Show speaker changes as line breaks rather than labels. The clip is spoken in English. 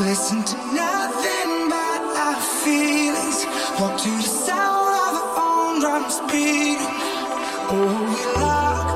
Listen to nothing but our feelings. Walk to the sound of our own drums. Oh, we lock.